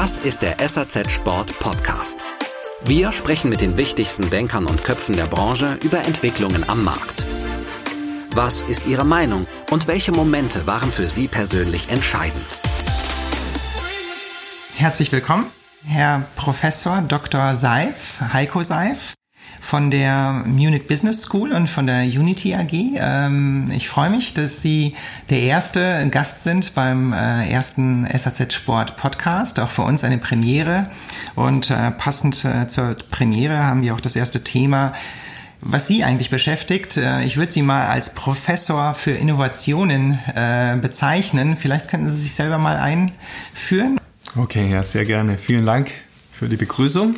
Das ist der SAZ Sport Podcast. Wir sprechen mit den wichtigsten Denkern und Köpfen der Branche über Entwicklungen am Markt. Was ist Ihre Meinung und welche Momente waren für Sie persönlich entscheidend? Herzlich willkommen, Herr Professor Dr. Seif, Heiko Seif von der Munich Business School und von der Unity AG. Ähm, ich freue mich, dass Sie der erste Gast sind beim äh, ersten SAZ Sport Podcast. Auch für uns eine Premiere. Und äh, passend äh, zur Premiere haben wir auch das erste Thema was Sie eigentlich beschäftigt. Ich würde Sie mal als Professor für Innovationen bezeichnen. Vielleicht könnten Sie sich selber mal einführen. Okay, ja, sehr gerne. Vielen Dank für die Begrüßung.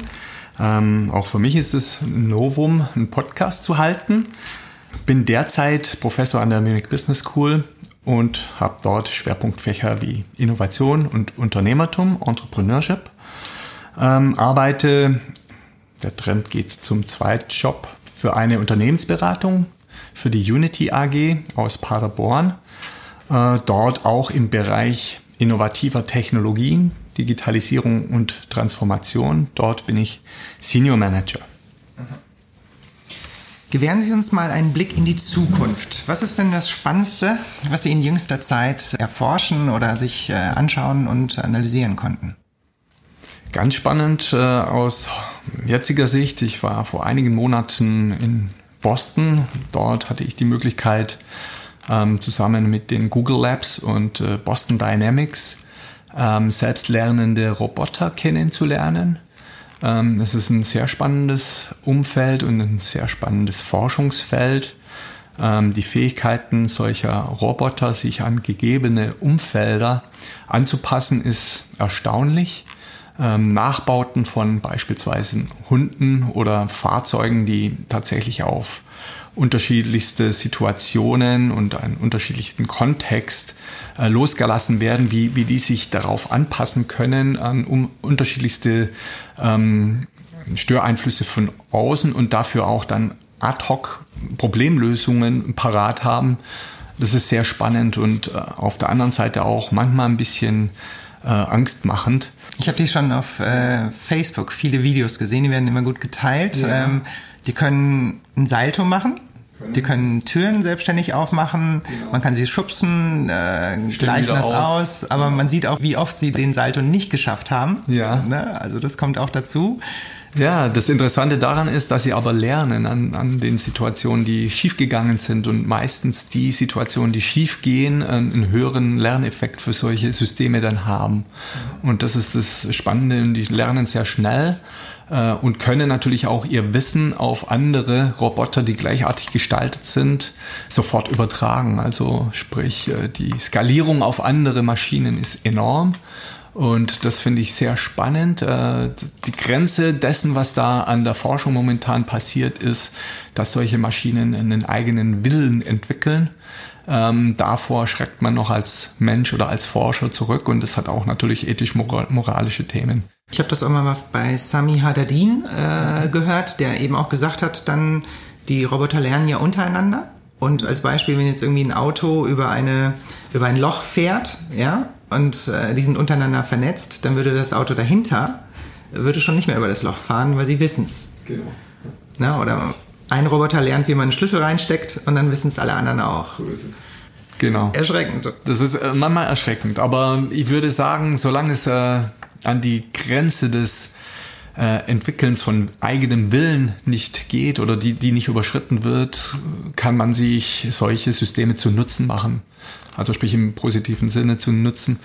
Ähm, auch für mich ist es ein Novum, einen Podcast zu halten. Bin derzeit Professor an der Munich Business School und habe dort Schwerpunktfächer wie Innovation und Unternehmertum, Entrepreneurship. Ähm, arbeite, der Trend geht zum Zweitjob, für eine Unternehmensberatung für die Unity AG aus Paderborn. Äh, dort auch im Bereich innovativer Technologien, Digitalisierung und Transformation. Dort bin ich Senior Manager. Gewähren Sie uns mal einen Blick in die Zukunft. Was ist denn das Spannendste, was Sie in jüngster Zeit erforschen oder sich äh, anschauen und analysieren konnten? Ganz spannend äh, aus jetziger Sicht. Ich war vor einigen Monaten in Boston. Dort hatte ich die Möglichkeit, ähm, zusammen mit den Google Labs und äh, Boston Dynamics ähm, selbstlernende Roboter kennenzulernen. Ähm, es ist ein sehr spannendes Umfeld und ein sehr spannendes Forschungsfeld. Ähm, die Fähigkeiten solcher Roboter, sich an gegebene Umfelder anzupassen, ist erstaunlich. Ähm, Nachbauten von beispielsweise Hunden oder Fahrzeugen, die tatsächlich auf unterschiedlichste Situationen und einen unterschiedlichen Kontext äh, losgelassen werden, wie, wie die sich darauf anpassen können an um unterschiedlichste ähm, Störeinflüsse von außen und dafür auch dann ad hoc Problemlösungen parat haben. Das ist sehr spannend und äh, auf der anderen Seite auch manchmal ein bisschen äh, angstmachend. Ich habe die schon auf äh, Facebook viele Videos gesehen, die werden immer gut geteilt. Ja. Ähm, die können ein Salto machen die können Türen selbstständig aufmachen, genau. man kann sie schubsen, äh, gleichen das auf. aus, aber man sieht auch, wie oft sie den Salto nicht geschafft haben. Ja. Ne? Also das kommt auch dazu. Ja, das Interessante daran ist, dass sie aber lernen an, an den Situationen, die schiefgegangen sind und meistens die Situationen, die schiefgehen, einen höheren Lerneffekt für solche Systeme dann haben. Und das ist das Spannende die lernen sehr schnell äh, und können natürlich auch ihr Wissen auf andere Roboter, die gleichartig gestaltet sind, sofort übertragen. Also sprich, äh, die Skalierung auf andere Maschinen ist enorm. Und das finde ich sehr spannend. Äh, die Grenze dessen, was da an der Forschung momentan passiert, ist, dass solche Maschinen einen eigenen Willen entwickeln. Ähm, davor schreckt man noch als Mensch oder als Forscher zurück und das hat auch natürlich ethisch-moralische Themen. Ich habe das auch mal bei Sami Hadadin äh, gehört, der eben auch gesagt hat, dann die Roboter lernen ja untereinander. Und als Beispiel, wenn jetzt irgendwie ein Auto über, eine, über ein Loch fährt, ja, und äh, die sind untereinander vernetzt, dann würde das Auto dahinter, würde schon nicht mehr über das Loch fahren, weil sie wissen es. Genau. Na, oder ein Roboter lernt, wie man einen Schlüssel reinsteckt und dann wissen es alle anderen auch. So ist es. Genau. Erschreckend. Das ist äh, manchmal erschreckend, aber ich würde sagen, solange es äh, an die Grenze des äh, Entwickelns von eigenem Willen nicht geht oder die, die nicht überschritten wird, kann man sich solche Systeme zu Nutzen machen. Also sprich im positiven Sinne zu nutzen.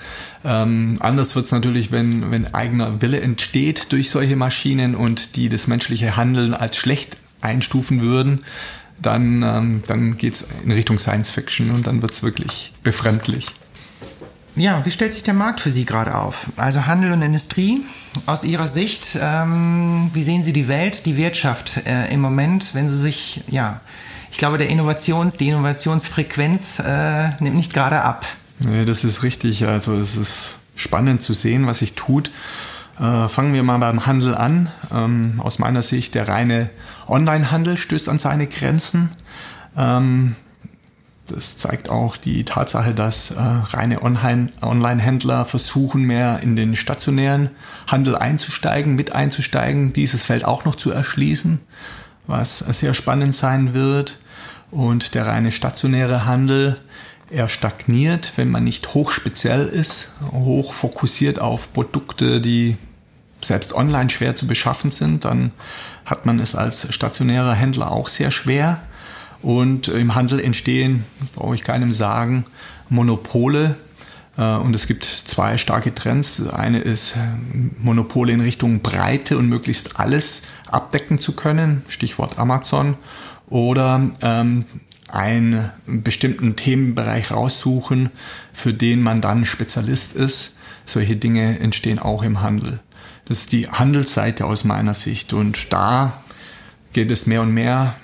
Ähm, anders wird es natürlich, wenn, wenn eigener Wille entsteht durch solche Maschinen und die das menschliche Handeln als schlecht einstufen würden, dann, ähm, dann geht es in Richtung Science Fiction und dann wird es wirklich befremdlich. Ja, wie stellt sich der Markt für Sie gerade auf? Also Handel und Industrie aus Ihrer Sicht, ähm, wie sehen Sie die Welt, die Wirtschaft äh, im Moment, wenn Sie sich, ja, ich glaube, der Innovations, die Innovationsfrequenz äh, nimmt nicht gerade ab. Nee, das ist richtig. Also es ist spannend zu sehen, was sich tut. Äh, fangen wir mal beim Handel an. Ähm, aus meiner Sicht, der reine Onlinehandel stößt an seine Grenzen. Ähm, Das zeigt auch die Tatsache, dass äh, reine Online-Händler versuchen, mehr in den stationären Handel einzusteigen, mit einzusteigen, dieses Feld auch noch zu erschließen, was sehr spannend sein wird. Und der reine stationäre Handel, er stagniert, wenn man nicht hochspeziell ist, hoch fokussiert auf Produkte, die selbst online schwer zu beschaffen sind, dann hat man es als stationärer Händler auch sehr schwer. Und im Handel entstehen, brauche ich keinem sagen, Monopole. Äh, und es gibt zwei starke Trends. Das eine ist Monopole in Richtung Breite und möglichst alles abdecken zu können, Stichwort Amazon. Oder ähm, einen bestimmten Themenbereich raussuchen, für den man dann Spezialist ist. Solche Dinge entstehen auch im Handel. Das ist die Handelsseite aus meiner Sicht. Und da geht es mehr und mehr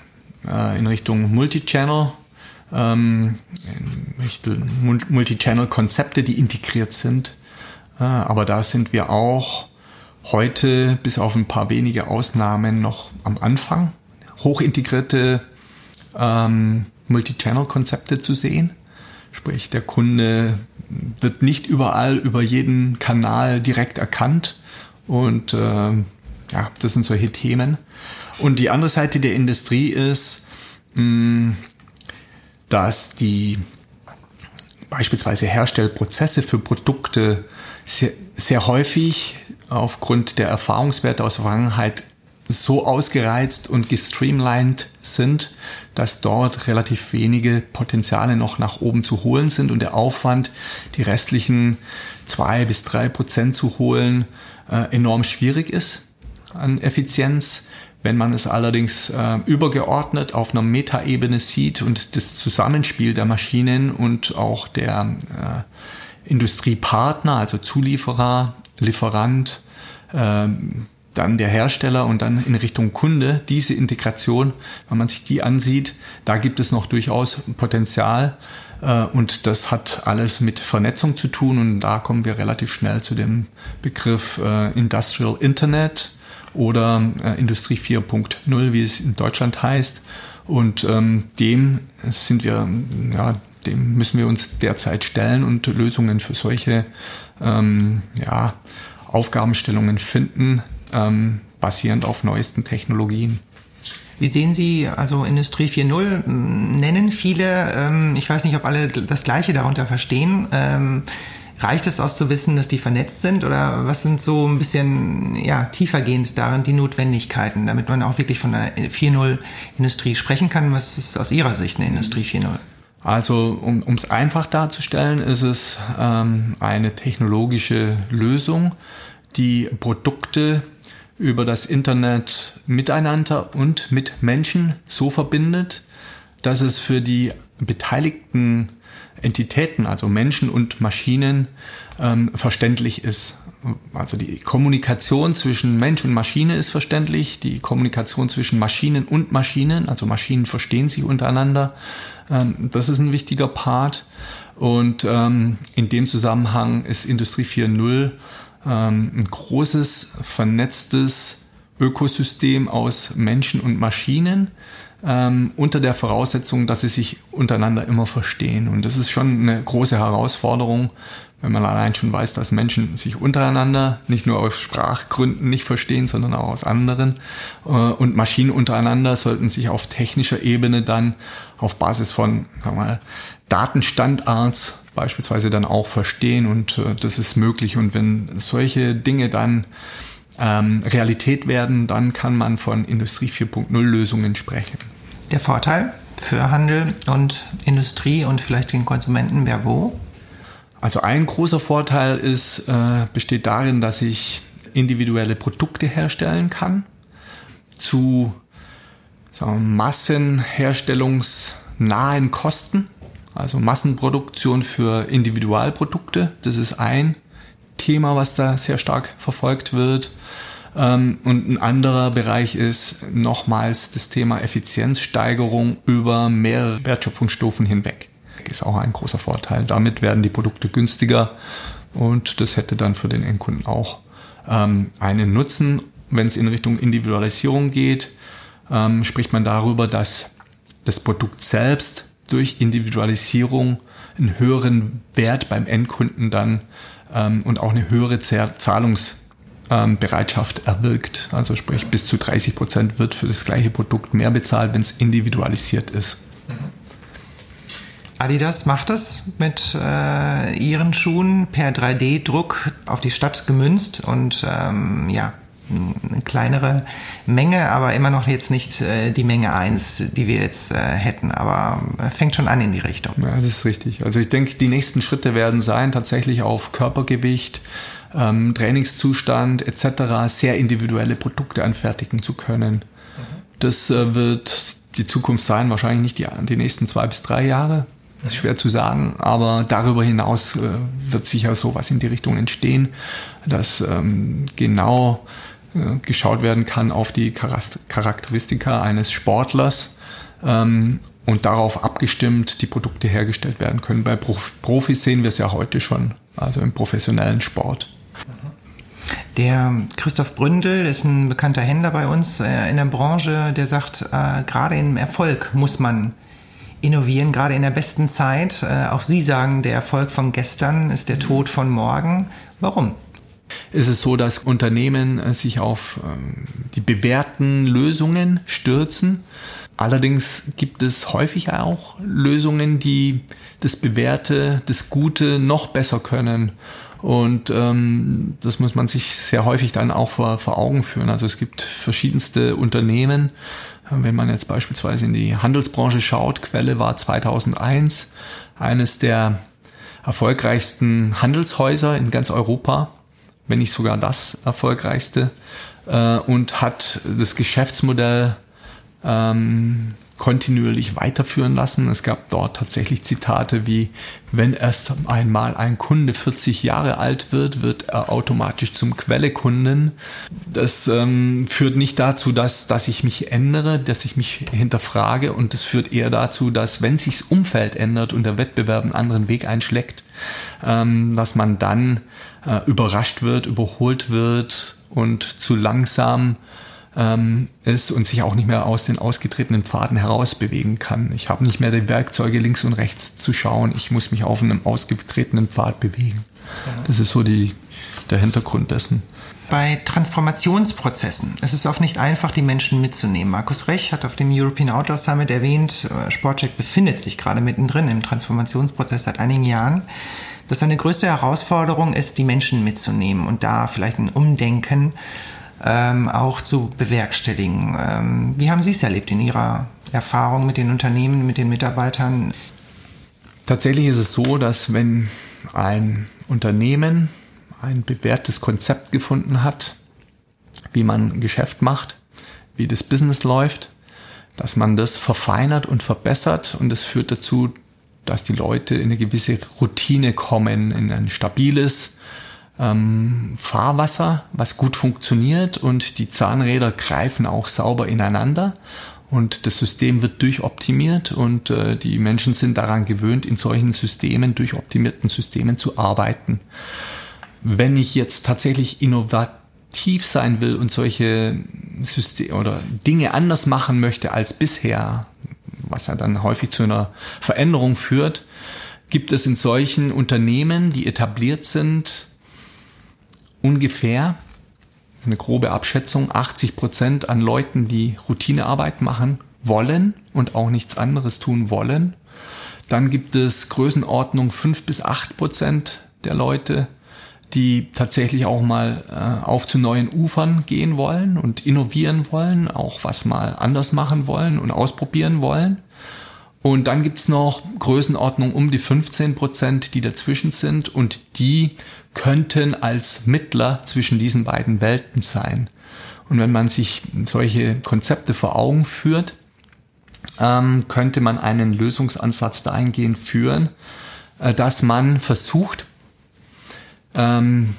äh, in Richtung Multichannel, ähm, Multichannel-Konzepte, die integriert sind. Äh, aber da sind wir auch heute bis auf ein paar wenige Ausnahmen noch am Anfang. Hochintegrierte ähm, Multichannel-Konzepte zu sehen. Sprich, der Kunde wird nicht überall über jeden Kanal direkt erkannt. Und äh, ja, das sind solche Themen. Und die andere Seite der Industrie ist, mh, dass die beispielsweise Herstellprozesse für Produkte sehr, sehr häufig aufgrund der Erfahrungswerte aus der Vergangenheit so ausgereizt und gestreamlined sind, dass dort relativ wenige Potenziale noch nach oben zu holen sind und der Aufwand, die restlichen zwei bis drei Prozent zu holen, äh, enorm schwierig ist an Effizienz. Wenn man es allerdings äh, übergeordnet auf einer Metaebene sieht und das Zusammenspiel der Maschinen und auch der äh, Industriepartner, also Zulieferer, Lieferant, äh, dann der Hersteller und dann in Richtung Kunde, diese Integration, wenn man sich die ansieht, da gibt es noch durchaus Potenzial. Äh, und das hat alles mit Vernetzung zu tun. Und da kommen wir relativ schnell zu dem Begriff äh, Industrial Internet oder äh, Industrie 4.0, wie es in Deutschland heißt. Und ähm, dem sind wir, ja, dem müssen wir uns derzeit stellen und Lösungen für solche ähm, ja, Aufgabenstellungen finden, ähm, basierend auf neuesten Technologien. Wie sehen Sie also Industrie 4.0? Nennen viele, ähm, ich weiß nicht, ob alle das Gleiche darunter verstehen. Ähm, Reicht es aus zu wissen, dass die vernetzt sind oder was sind so ein bisschen ja, tiefergehend darin die Notwendigkeiten, damit man auch wirklich von einer 4.0 Industrie sprechen kann? Was ist aus Ihrer Sicht eine Industrie 4.0? Also um es einfach darzustellen, ist es ähm, eine technologische Lösung, die Produkte über das Internet miteinander und mit Menschen so verbindet, dass es für die beteiligten Entitäten, also Menschen und Maschinen, ähm, verständlich ist. Also die Kommunikation zwischen Mensch und Maschine ist verständlich, die Kommunikation zwischen Maschinen und Maschinen, also Maschinen verstehen sich untereinander, ähm, das ist ein wichtiger Part. Und ähm, in dem Zusammenhang ist Industrie 4.0 ähm, ein großes, vernetztes Ökosystem aus Menschen und Maschinen, ähm, unter der Voraussetzung, dass sie sich untereinander immer verstehen. Und das ist schon eine große Herausforderung, wenn man allein schon weiß, dass Menschen sich untereinander nicht nur aus Sprachgründen nicht verstehen, sondern auch aus anderen. Äh, und Maschinen untereinander sollten sich auf technischer Ebene dann auf Basis von sagen wir mal, Datenstandards beispielsweise dann auch verstehen und äh, das ist möglich. Und wenn solche Dinge dann ähm, Realität werden, dann kann man von Industrie 4.0 Lösungen sprechen. Der Vorteil für Handel und Industrie und vielleicht den Konsumenten wäre wo? Also ein großer Vorteil ist, äh, besteht darin, dass ich individuelle Produkte herstellen kann zu sagen wir, massenherstellungsnahen Kosten, also Massenproduktion für Individualprodukte. Das ist ein Thema, was da sehr stark verfolgt wird. Ähm, und ein anderer Bereich ist nochmals das Thema Effizienzsteigerung über mehrere Wertschöpfungsstufen hinweg. Ist auch ein großer Vorteil. Damit werden die Produkte günstiger und das hätte dann für den Endkunden auch ähm, einen Nutzen. Wenn es in Richtung Individualisierung geht, ähm, spricht man darüber, dass das Produkt selbst durch Individualisierung einen höheren Wert beim Endkunden dann ähm, und auch eine höhere Zahlungsbereitschaft ähm, erwirkt. Also sprich, bis zu 30 Prozent wird für das gleiche Produkt mehr bezahlt, wenn es individualisiert ist. Adidas macht es mit äh, ihren Schuhen per 3D-Druck auf die Stadt gemünzt und ähm, ja, eine kleinere Menge, aber immer noch jetzt nicht äh, die Menge 1, die wir jetzt äh, hätten. Aber äh, fängt schon an in die Richtung. Ja, das ist richtig. Also ich denke, die nächsten Schritte werden sein, tatsächlich auf Körpergewicht, ähm, Trainingszustand etc. sehr individuelle Produkte anfertigen zu können. Das äh, wird die Zukunft sein, wahrscheinlich nicht die, die nächsten zwei bis drei Jahre. Das ist schwer zu sagen, aber darüber hinaus äh, wird sicher sowas in die Richtung entstehen, dass ähm, genau geschaut werden kann auf die Charakteristika eines Sportlers ähm, und darauf abgestimmt die Produkte hergestellt werden können. Bei Prof Profis sehen wir es ja heute schon, also im professionellen Sport. Der Christoph Bründel ist ein bekannter Händler bei uns äh, in der Branche, der sagt, äh, gerade im Erfolg muss man innovieren, gerade in der besten Zeit. Äh, auch Sie sagen, der Erfolg von gestern ist der Tod von morgen. Warum? Ist es so, dass Unternehmen äh, sich auf ähm, die bewährten Lösungen stürzen. Allerdings gibt es häufig auch Lösungen, die das Bewährte, das Gute noch besser können. Und ähm, das muss man sich sehr häufig dann auch vor, vor Augen führen. Also es gibt verschiedenste Unternehmen, wenn man jetzt beispielsweise in die Handelsbranche schaut, Quelle war 2001 eines der erfolgreichsten Handelshäuser in ganz Europa, wenn nicht sogar das erfolgreichste, äh, und hat das Geschäftsmodell ähm, kontinuierlich weiterführen lassen. Es gab dort tatsächlich Zitate wie, wenn erst einmal ein Kunde 40 Jahre alt wird, wird er automatisch zum Quellekunden. Das ähm, führt nicht dazu, dass, dass ich mich ändere, dass ich mich hinterfrage und das führt eher dazu, dass wenn sich das Umfeld ändert und der Wettbewerb einen anderen Weg einschlägt, ähm, dass man dann äh, überrascht wird, überholt wird und zu langsam ähm, ist und sich auch nicht mehr aus den ausgetretenen Pfaden heraus bewegen kann. Ich habe nicht mehr die Werkzeuge links und rechts zu schauen. Ich muss mich auf einem ausgetretenen Pfad bewegen. Das ist so die, der Hintergrund dessen. Bei Transformationsprozessen ist es oft nicht einfach, die Menschen mitzunehmen. Markus Rech hat auf dem European Outdoor Summit erwähnt, äh, Sportcheck befindet sich gerade mittendrin im Transformationsprozess seit einigen Jahren dass seine größte Herausforderung ist, die Menschen mitzunehmen und da vielleicht ein Umdenken ähm, auch zu bewerkstelligen. Ähm, wie haben Sie es erlebt in Ihrer Erfahrung mit den Unternehmen, mit den Mitarbeitern? Tatsächlich ist es so, dass wenn ein Unternehmen ein bewährtes Konzept gefunden hat, wie man Geschäft macht, wie das Business läuft, dass man das verfeinert und verbessert und das führt dazu, dass die Leute in eine gewisse Routine kommen, in ein stabiles, ähm, Fahrwasser, was gut funktioniert und die Zahnräder greifen auch sauber ineinander und das System wird durchoptimiert und äh, die Menschen sind daran gewöhnt, in solchen Systemen, durchoptimierten Systemen zu arbeiten. Wenn ich jetzt tatsächlich innovativ sein will und solche Systeme oder Dinge anders machen möchte als bisher, was ja dann häufig zu einer Veränderung führt, gibt es in solchen Unternehmen, die etabliert sind, ungefähr, eine grobe Abschätzung, 80 Prozent an Leuten, die Routinearbeit machen wollen und auch nichts anderes tun wollen. Dann gibt es Größenordnung 5 bis 8 Prozent der Leute, die tatsächlich auch mal äh, auf zu neuen Ufern gehen wollen und innovieren wollen, auch was mal anders machen wollen und ausprobieren wollen. Und dann gibt's noch Größenordnung um die 15 Prozent, die dazwischen sind und die könnten als Mittler zwischen diesen beiden Welten sein. Und wenn man sich solche Konzepte vor Augen führt, ähm, könnte man einen Lösungsansatz dahingehend führen, äh, dass man versucht, ähm,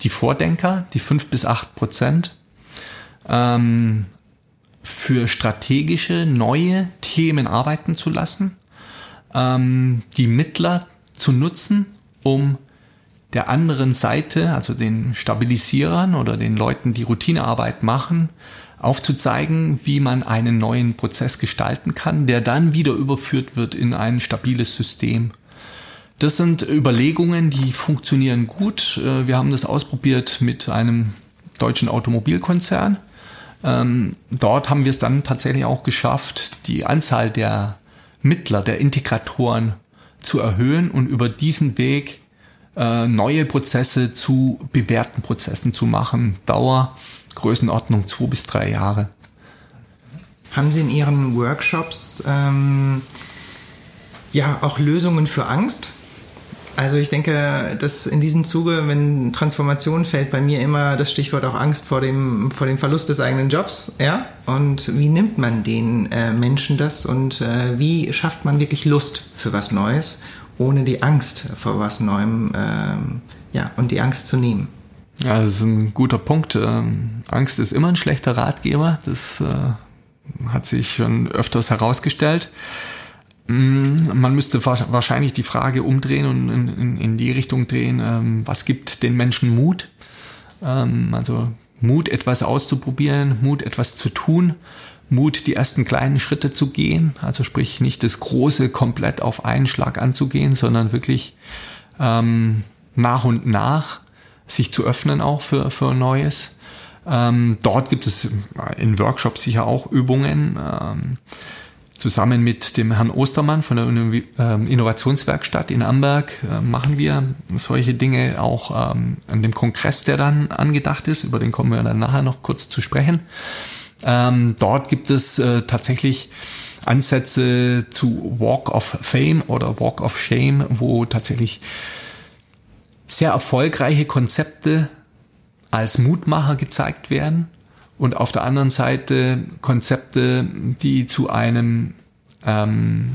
die Vordenker, die fünf bis acht Prozent, ähm, für strategische neue Themen arbeiten zu lassen, ähm, die Mittler zu nutzen, um der anderen Seite, also den Stabilisierern oder den Leuten, die Routinearbeit machen, aufzuzeigen, wie man einen neuen Prozess gestalten kann, der dann wieder überführt wird in ein stabiles System. Das sind Überlegungen, die funktionieren gut. Äh, wir haben das ausprobiert mit einem deutschen Automobilkonzern. Ähm, dort haben wir es dann tatsächlich auch geschafft, die Anzahl der Mittler, der Integratoren zu erhöhen und über diesen Weg äh, neue Prozesse zu bewährten Prozessen zu machen. Dauer Größenordnung zwei bis drei Jahre. Haben Sie in Ihren Workshops ähm, ja auch Lösungen für Angst? Also ich denke, dass in diesem Zuge, wenn Transformation fällt bei mir immer das Stichwort auch Angst vor dem, vor dem Verlust des eigenen Jobs, ja? Und wie nimmt man den äh, Menschen das und äh, wie schafft man wirklich Lust für was Neues, ohne die Angst vor was Neuem, ähm, ja, und die Angst zu nehmen? Ja, das ist ein guter Punkt. Ähm, Angst ist immer ein schlechter Ratgeber. Das äh, hat sich schon öfters herausgestellt. Mm, man müsste wahrscheinlich die Frage umdrehen und in, in, in die Richtung drehen, ähm, was gibt den Menschen Mut? Ähm, also Mut, etwas auszuprobieren, Mut, etwas zu tun, Mut, die ersten kleinen Schritte zu gehen. Also sprich nicht das Große komplett auf einen Schlag anzugehen, sondern wirklich ähm, nach und nach sich zu öffnen auch für, für Neues. Ähm, dort gibt es in Workshops sicher auch Übungen. Ähm, zusammen mit dem Herrn Ostermann von der ähm, Innovationswerkstatt in Amberg äh, machen wir solche Dinge auch ähm, an dem Kongress, der dann angedacht ist. Über den kommen wir dann nachher noch kurz zu sprechen. Ähm, dort gibt es äh, tatsächlich Ansätze zu Walk of Fame oder Walk of Shame, wo tatsächlich sehr erfolgreiche Konzepte als Mutmacher gezeigt werden und auf der anderen Seite Konzepte, die zu einem ähm,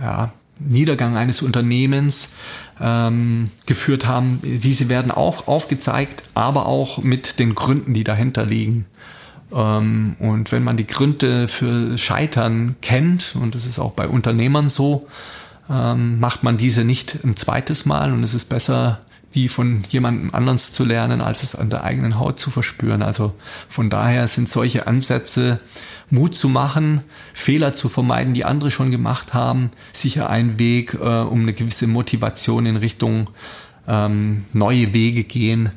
ja, Niedergang eines Unternehmens ähm, geführt haben. Diese werden auch aufgezeigt, aber auch mit den Gründen, die dahinter liegen. Ähm, und wenn man die Gründe für Scheitern kennt, und das ist auch bei Unternehmern so, ähm, macht man diese nicht ein zweites Mal und es ist besser, die von jemandem anders zu lernen, als es an der eigenen Haut zu verspüren. Also von daher sind solche Ansätze, Mut zu machen, Fehler zu vermeiden, die andere schon gemacht haben, sicher ein Weg, äh, um eine gewisse Motivation in Richtung ähm, neue Wege gehen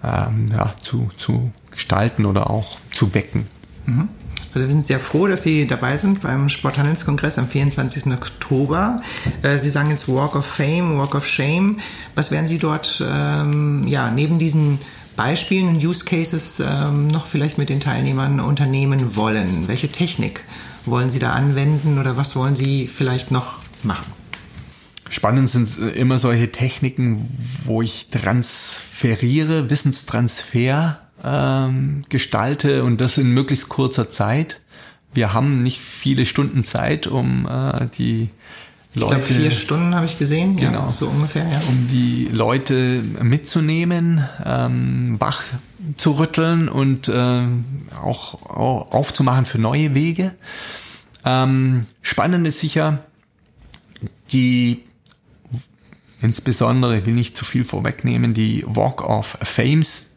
ja, zu, zu gestalten oder auch zu wecken. Mhm. Also wir sind sehr froh, dass Sie dabei sind beim Sporthandelskongress am 24. Oktober. Äh, Sie sagen jetzt Walk of Fame, Walk of Shame. Was werden Sie dort ähm, ja, neben diesen Beispielen und Use Cases ähm, noch vielleicht mit den Teilnehmern unternehmen wollen? Welche Technik wollen Sie da anwenden oder was wollen Sie vielleicht noch machen? Spannend sind immer solche Techniken, wo ich transferiere, Wissenstransfer ähm, gestalte und das in möglichst kurzer Zeit. Wir haben nicht viele Stunden Zeit, um äh, die Leute. Ich glaube, vier Stunden habe ich gesehen, genau, ja, so ungefähr, ja. Um die Leute mitzunehmen, ähm, wach zu rütteln und äh, auch, auch, aufzumachen für neue Wege. Ähm, spannend ist sicher, die insbesondere, ich will nicht zu viel vorwegnehmen, die Walk of Fames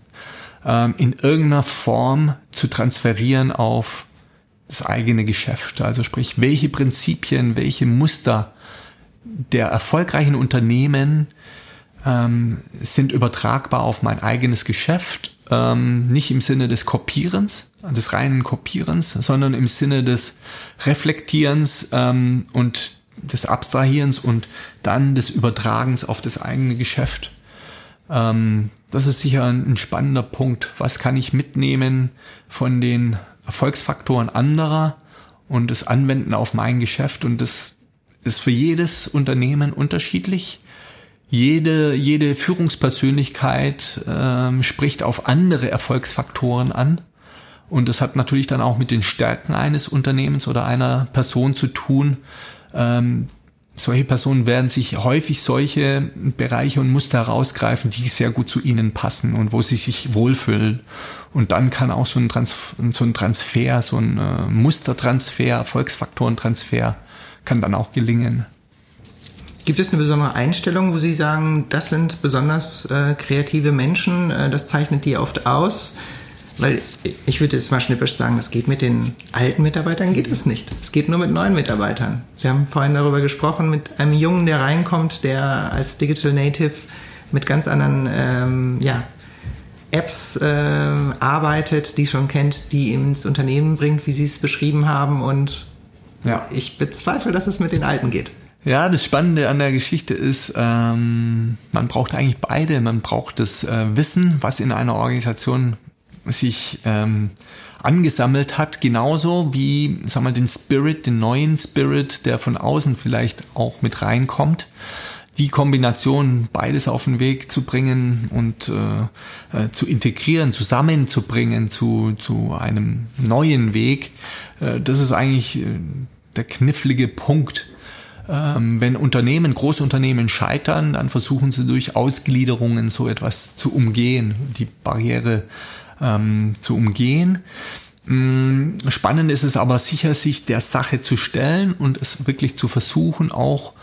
ähm, in irgendeiner Form zu transferieren auf das eigene Geschäft. Also sprich, welche Prinzipien, welche Muster der erfolgreichen Unternehmen ähm, sind übertragbar auf mein eigenes Geschäft. Ähm, nicht im Sinne des Kopierens, des reinen Kopierens, sondern im Sinne des Reflektierens ähm, und des Abstrahierens und dann des Übertragens auf das eigene Geschäft. Ähm, das ist sicher ein, spannender Punkt. Was kann ich mitnehmen von den Erfolgsfaktoren anderer und das Anwenden auf mein Geschäft? Und das ist für jedes Unternehmen unterschiedlich. Jede, jede Führungspersönlichkeit ähm, spricht auf andere Erfolgsfaktoren an. Und das hat natürlich dann auch mit den Stärken eines Unternehmens oder einer Person zu tun, ähm, solche Personen werden sich häufig solche Bereiche und Muster herausgreifen, die sehr gut zu ihnen passen und wo sie sich wohlfühlen. Und dann kann auch so ein, Trans so ein Transfer, so ein äh, Mustertransfer, Erfolgsfaktorentransfer, kann dann auch gelingen. Gibt es eine besondere Einstellung, wo Sie sagen, das sind besonders äh, kreative Menschen, äh, das zeichnet die oft aus? Weil ich würde jetzt mal schnippisch sagen, das geht mit den alten Mitarbeitern, geht es nicht. Es geht nur mit neuen Mitarbeitern. Wir haben vorhin darüber gesprochen, mit einem Jungen, der reinkommt, der als Digital Native mit ganz anderen ähm, ja, Apps äh, arbeitet, die schon kennt, die ihm ins Unternehmen bringt, wie Sie es beschrieben haben. Und ja. ich bezweifle, dass es mit den Alten geht. Ja, das Spannende an der Geschichte ist, ähm, man braucht eigentlich beide. Man braucht das äh, Wissen, was in einer Organisation sich ähm, angesammelt hat, genauso wie, sag mal, den Spirit, den neuen Spirit, der von außen vielleicht auch mit reinkommt die Kombination beides auf den Weg zu bringen und äh, äh, zu integrieren, zusammenzubringen zu, zu einem neuen Weg, äh, das ist eigentlich äh, der knifflige Punkt. Ähm, wenn Unternehmen, Großunternehmen scheitern, dann versuchen sie durch Ausgliederungen so etwas zu umgehen, die Barriere ähm, zu umgehen. Mm, spannend ist es aber sicher, sich der Sache zu stellen und es wirklich zu versuchen, auch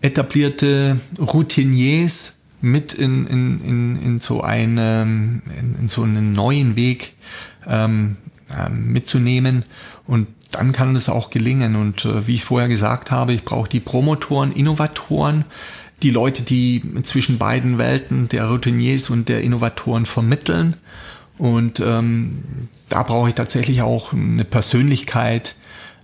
etablierte Routiniers mit in, in, in, in so einem in, in so einen neuen Weg ähm, ähm, mitzunehmen und dann kann es auch gelingen. Und äh, wie ich vorher gesagt habe, ich brauche die Promotoren, Innovatoren, die Leute, die zwischen beiden Welten der Routiniers und der Innovatoren vermitteln. Und ähm, da brauche ich tatsächlich auch eine Persönlichkeit,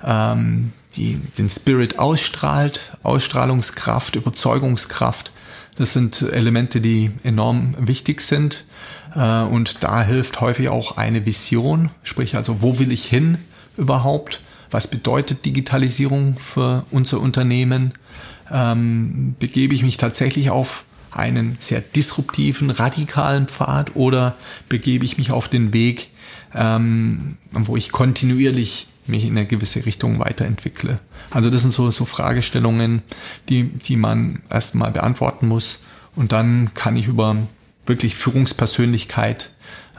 ähm, die den Spirit ausstrahlt, Ausstrahlungskraft, Überzeugungskraft. Das sind Elemente, die enorm wichtig sind. Äh, und da hilft häufig auch eine Vision, sprich also, wo will ich hin überhaupt? Was bedeutet Digitalisierung für unser Unternehmen? Ähm, begebe ich mich tatsächlich auf einen sehr disruptiven, radikalen Pfad oder begebe ich mich auf den Weg, ähm, wo ich kontinuierlich mich in eine gewisse Richtung weiterentwickle. Also das sind so, so Fragestellungen, die, die man erstmal beantworten muss. Und dann kann ich über wirklich Führungspersönlichkeit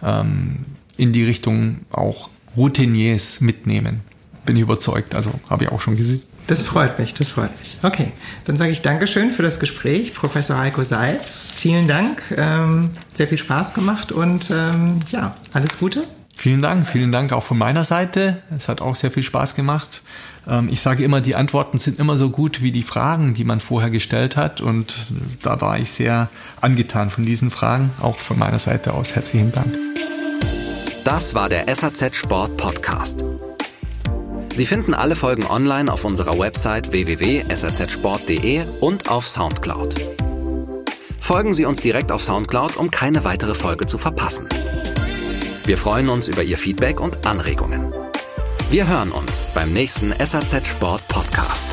ähm, in die Richtung auch Routiniers mitnehmen. Bin ich überzeugt, also habe ich auch schon gesehen. Das freut mich, das freut mich. Okay, dann sage ich Dankeschön für das Gespräch, Professor Heiko Seif. Vielen Dank, ähm, sehr viel Spaß gemacht und ähm, ja, alles Gute Vielen Dank, vielen Dank auch von meiner Seite. Es hat auch sehr viel Spaß gemacht. Ähm, ich sage immer, die Antworten sind immer so gut wie die Fragen, die man vorher gestellt hat. Und da war ich sehr angetan von diesen Fragen. Auch von meiner Seite aus herzlichen Dank. Das war der SAZ Sport Podcast. Sie finden alle Folgen online auf unserer Website www.sazsport.de und auf Soundcloud. Folgen Sie uns direkt auf Soundcloud, um keine weitere Folge zu verpassen. Wir freuen uns über Ihr Feedback und Anregungen. Wir hören uns beim nächsten SAZ Sport Podcast.